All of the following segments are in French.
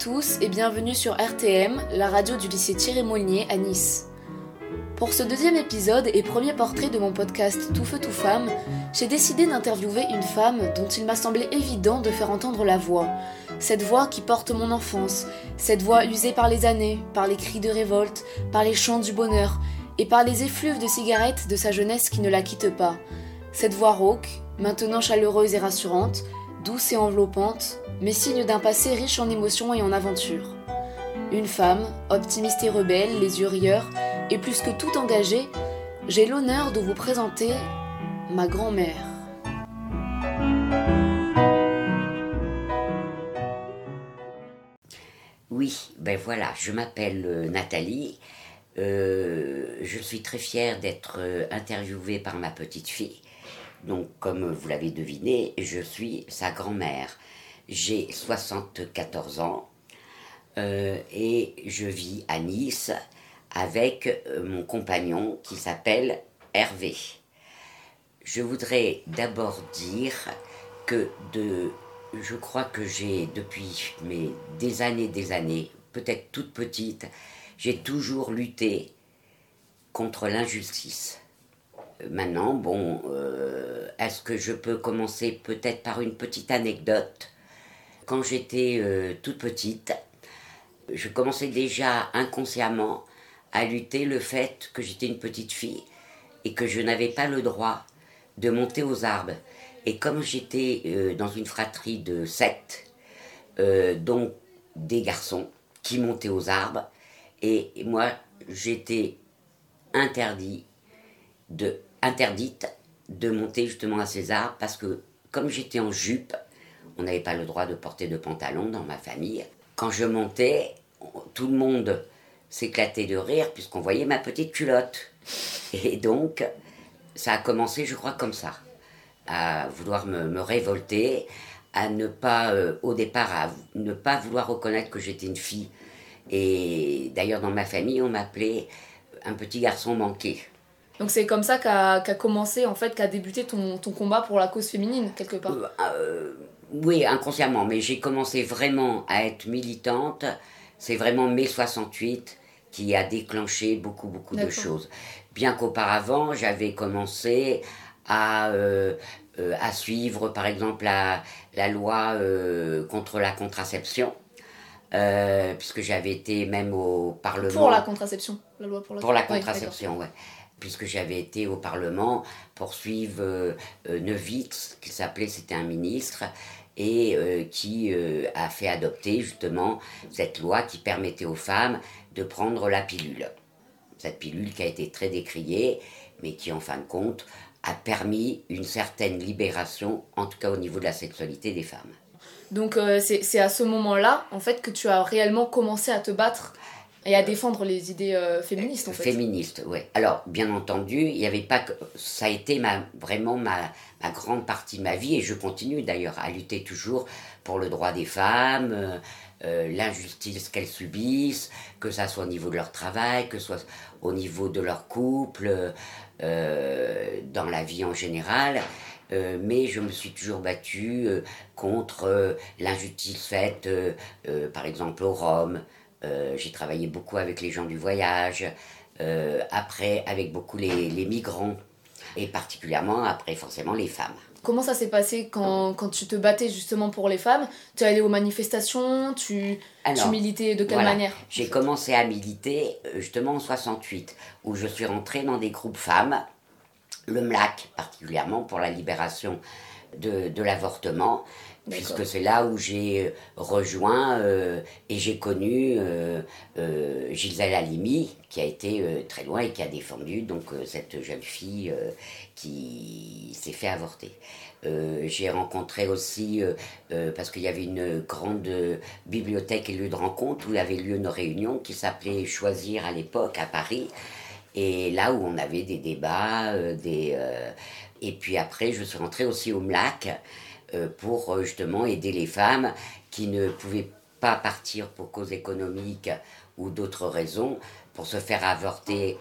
tous et bienvenue sur RTM, la radio du lycée Thierry Molnier à Nice. Pour ce deuxième épisode et premier portrait de mon podcast Tout feu tout femme, j'ai décidé d'interviewer une femme dont il m'a semblé évident de faire entendre la voix. Cette voix qui porte mon enfance, cette voix usée par les années, par les cris de révolte, par les chants du bonheur et par les effluves de cigarettes de sa jeunesse qui ne la quitte pas. Cette voix rauque, maintenant chaleureuse et rassurante, douce et enveloppante, mais signe d'un passé riche en émotions et en aventures. Une femme, optimiste et rebelle, les yeux rieurs, et plus que tout engagée, j'ai l'honneur de vous présenter ma grand-mère. Oui, ben voilà, je m'appelle euh, Nathalie. Euh, je suis très fière d'être euh, interviewée par ma petite fille. Donc, comme vous l'avez deviné, je suis sa grand-mère. J'ai 74 ans et je vis à Nice avec mon compagnon qui s'appelle Hervé. Je voudrais d'abord dire que de, je crois que j'ai depuis des années, des années, peut-être toute petite, j'ai toujours lutté contre l'injustice. Maintenant, bon, euh, est-ce que je peux commencer peut-être par une petite anecdote? Quand j'étais euh, toute petite, je commençais déjà inconsciemment à lutter le fait que j'étais une petite fille et que je n'avais pas le droit de monter aux arbres. Et comme j'étais euh, dans une fratrie de sept, donc des garçons qui montaient aux arbres, et moi, j'étais interdit de, interdite de monter justement à César parce que comme j'étais en jupe, on n'avait pas le droit de porter de pantalon dans ma famille. Quand je montais, tout le monde s'éclatait de rire puisqu'on voyait ma petite culotte. Et donc, ça a commencé, je crois, comme ça, à vouloir me, révolter, à ne pas, euh, au départ, à ne pas vouloir reconnaître que j'étais une fille et d'ailleurs, dans ma famille, on m'appelait un petit garçon manqué. Donc c'est comme ça qu'a commencé, en fait, qu'a débuté ton, ton, combat pour la cause féminine, quelque part euh, euh, Oui, inconsciemment, mais j'ai commencé vraiment à être militante. C'est vraiment mai 68 qui a déclenché beaucoup, beaucoup de choses. Bien qu'auparavant, j'avais commencé à, euh, à suivre, par exemple, la, la loi contre la contraception. Euh, puisque j'avais été même au Parlement. Pour la contraception, la loi pour la, pour la contraception, ouais, Puisque j'avais été au Parlement pour suivre euh, euh, Nevitz, qui s'appelait, c'était un ministre, et qui a fait adopter justement cette loi qui permettait aux femmes de prendre la pilule. Cette pilule qui a été très décriée, mais qui en fin de compte a permis une certaine libération, en tout cas au niveau de la sexualité des femmes. Donc euh, c'est à ce moment-là, en fait, que tu as réellement commencé à te battre et à défendre les idées euh, féministes, en fait. Féministes, oui. Alors, bien entendu, il n'y avait pas. Ça a été vraiment ma, ma, grande partie de ma vie, et je continue d'ailleurs à lutter toujours pour le droit des femmes, euh, l'injustice qu'elles subissent, que ça soit au niveau de leur travail, que ce soit au niveau de leur couple, dans la vie en général. Euh, mais je me suis toujours battue euh, contre euh, l'injustice faite, par exemple, au Rome. J'ai travaillé beaucoup avec les gens du voyage, après avec beaucoup les, les, migrants, et particulièrement après forcément les femmes. Comment ça s'est passé quand, quand, tu te battais justement pour les femmes? Tu es allé aux manifestations? Tu, tu militais de quelle manière? J'ai commencé à militer justement en 68, où je suis rentrée dans des groupes femmes le MLAC particulièrement pour la libération de, l'avortement, puisque c'est là où j'ai euh, rejoint euh, et j'ai connu euh, Gisèle Halimi, qui a été très loin et qui a défendu donc cette jeune fille qui s'est fait avorter. j'ai rencontré aussi, parce qu'il y avait une grande bibliothèque et lieu de rencontre où il avait lieu une réunion qui s'appelait Choisir à l'époque à Paris. Et là où on avait des débats, des, et puis après, je suis rentrée aussi au MLAC pour justement aider les femmes qui ne pouvaient pas partir pour cause économique ou d'autres raisons pour se faire avorter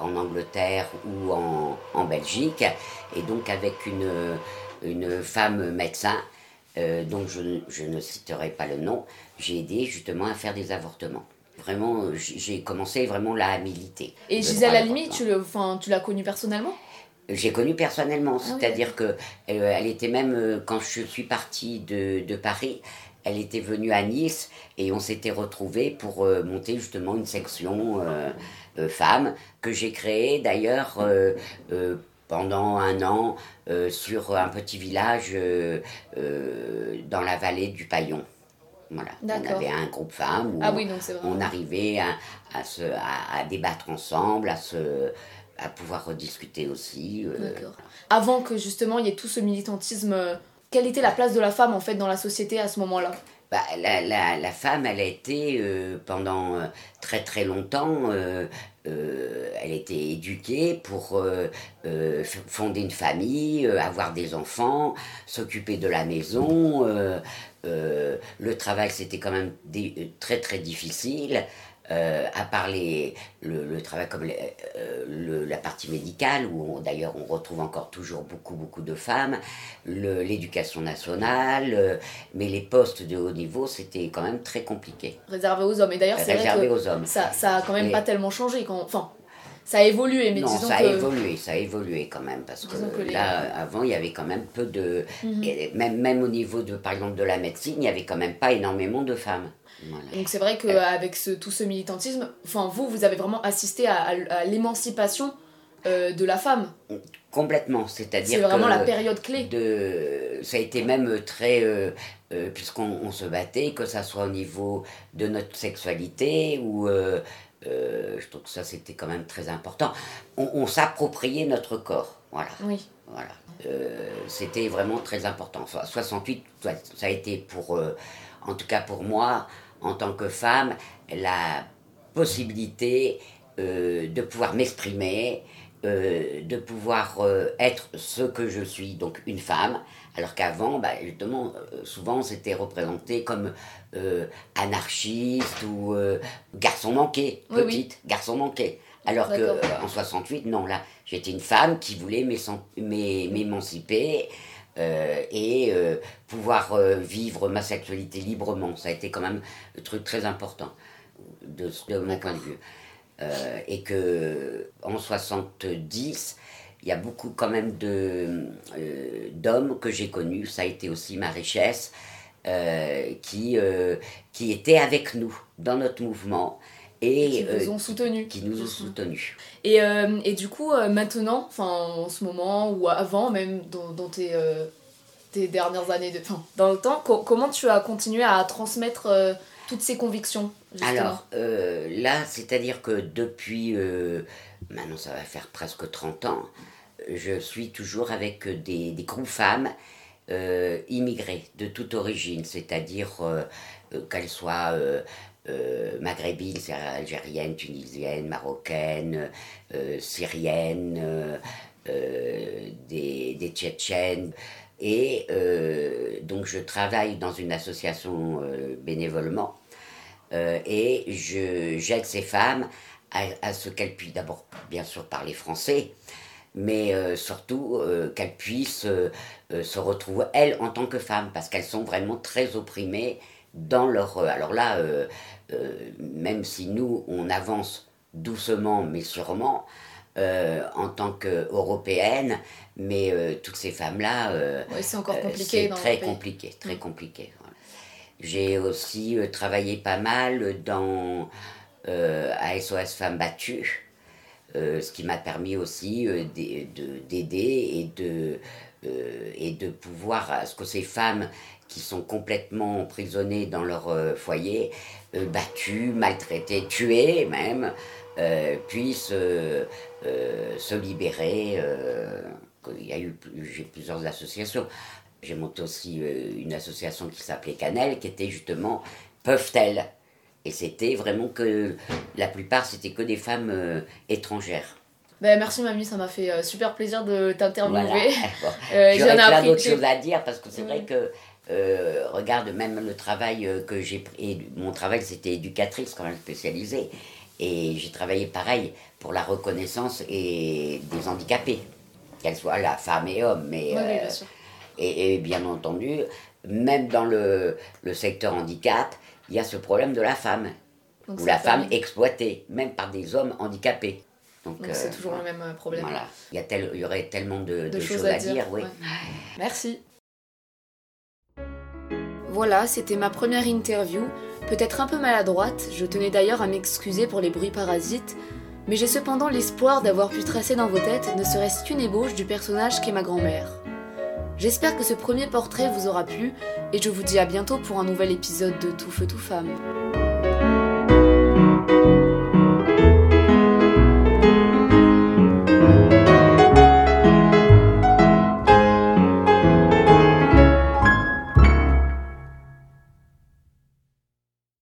en Angleterre ou en, en, Belgique. Et donc avec une, une femme médecin, dont je, je, ne citerai pas le nom, j'ai aidé justement à faire des avortements. Vraiment, j'ai commencé vraiment là à militer. Et Gisèle Halimi, tu, tu l'as connue personnellement? J'ai connu personnellement, ah c'est-à-dire que elle était même quand je suis partie de, de Paris, elle était venue à Nice et on s'était retrouvés pour euh, monter justement une section euh, euh, femmes que j'ai créée d'ailleurs pendant un an sur un petit village dans la vallée du Paillon. Voilà. On avait un groupe femmes où ah oui, on arrivait à, à, se, à, débattre ensemble, à se à pouvoir rediscuter aussi. Avant que justement il y ait tout ce militantisme quelle était la place de la femme en fait dans la société à ce moment-là? Bah, la, femme, elle a été euh, pendant euh, très très longtemps, euh, elle éduquée pour fonder une famille, avoir des enfants, s'occuper de la maison. le travail, c'était quand même très très difficile. Euh, à part le, travail comme euh, la partie médicale, où d'ailleurs on retrouve encore toujours beaucoup, beaucoup de femmes, l'éducation nationale, euh, mais les postes de haut niveau, c'était quand même très compliqué. Réservé aux hommes. Et d'ailleurs, c'est vrai que aux hommes. Ça, ça a quand même pas tellement changé. Quand, enfin, ça a évolué, mais non, disons ça a évolué, ça a évolué quand même, parce que, là, avant, il y avait quand même peu de... Mhm. même, même au niveau, de, par exemple, de la médecine, il n'y avait quand même pas énormément de femmes. Donc c'est vrai qu'avec ce, tout ce militantisme, enfin vous, vous avez vraiment assisté à, l'émancipation euh, de la femme. Complètement, c'est-à-dire c'est vraiment la période clé. De, ça a été même très, euh, euh, puisqu'on se battait, que ça soit au niveau de notre sexualité ou je trouve que ça c'était quand même très important. On, s'appropriait notre corps, voilà. Oui. Voilà. c'était vraiment très important. 68, ça a été pour, en tout cas pour moi, en tant que femme, la possibilité euh, de pouvoir m'exprimer, euh, de pouvoir euh, être ce que je suis, donc une femme, alors qu'avant, bah, justement, souvent c'était représenté comme anarchiste ou garçon manqué, petite, garçon manqué. Alors qu'en 68, non, là, j'étais une femme qui voulait m'émanciper. Euh, et euh, pouvoir euh, vivre ma sexualité librement. Ça a été quand même un truc très important de, mon point de vue. et que en 70, il y a beaucoup quand même de, d'hommes que j'ai connus, ça a été aussi ma richesse, qui, qui étaient avec nous dans notre mouvement et qui nous ont soutenus. Qui nous ont soutenus. Et, euh, et du coup, euh, maintenant, enfin en ce moment ou avant même dans, dans tes, euh, tes dernières années, de, dans le temps, comment tu as continué à transmettre toutes ces convictions Alors là, c'est-à-dire que depuis, maintenant ça va faire presque 30 ans, je suis toujours avec des, groupes femmes immigrées de toute origine, c'est-à-dire qu'elles soient euh, maghrébines, algériennes, tunisiennes, marocaines, euh, syriennes, euh, des, des, tchétchènes. Et donc je travaille dans une association bénévolement et j'aide ces femmes à, ce qu'elles puissent d'abord bien sûr parler français, mais surtout qu'elles puissent se retrouver elles en tant que femmes parce qu'elles sont vraiment très opprimées dans leur... Alors là, euh, euh, même si nous, on avance doucement mais sûrement, euh, en tant qu'européenne, mais toutes ces femmes-là, c'est encore compliqué. très compliqué, très compliqué. J'ai aussi travaillé pas mal dans à SOS Femmes Battues, ce qui m'a permis aussi d'aider et de et de pouvoir à ce que ces femmes qui sont complètement emprisonnés dans leur euh, foyer, euh, battus, maltraités, tués même, euh, puissent se libérer. il y a eu j'ai plusieurs associations. J'ai monté aussi une association qui s'appelait Canel, qui était justement Peuvent-elles? Et c'était vraiment que la plupart, c'était que des femmes étrangères. Ben, merci mamie, ça m'a fait super plaisir de t'interviewer. Voilà. J'aurais plein d'autres choses à dire parce que c'est vrai que euh, regarde même le travail euh, que j'ai pris. Mon travail, c'était éducatrice quand même spécialisée. Et j'ai travaillé pareil pour la reconnaissance et des handicapés, qu'elles soient la femme et homme. Mais, euh, et, bien entendu, même dans le, le secteur handicap, il y a ce problème de la femme, Donc ou la femme exploitée, même par des hommes handicapés. Donc euh, c'est toujours le même euh, problème. Voilà. Il y, a tel- il y aurait tellement de, De de choses choses, à à dire, dire. oui. ouais. Merci. Voilà, c'était ma première interview. Peut-être un peu maladroite, je tenais d'ailleurs à m'excuser pour les bruits parasites, mais j'ai cependant l'espoir d'avoir pu tracer dans vos têtes ne serait-ce qu'une ébauche du personnage qu'est ma grand-mère. J'espère que ce premier portrait vous aura plu, et je vous dis à bientôt pour un nouvel épisode de Tout Feu Tout Femme.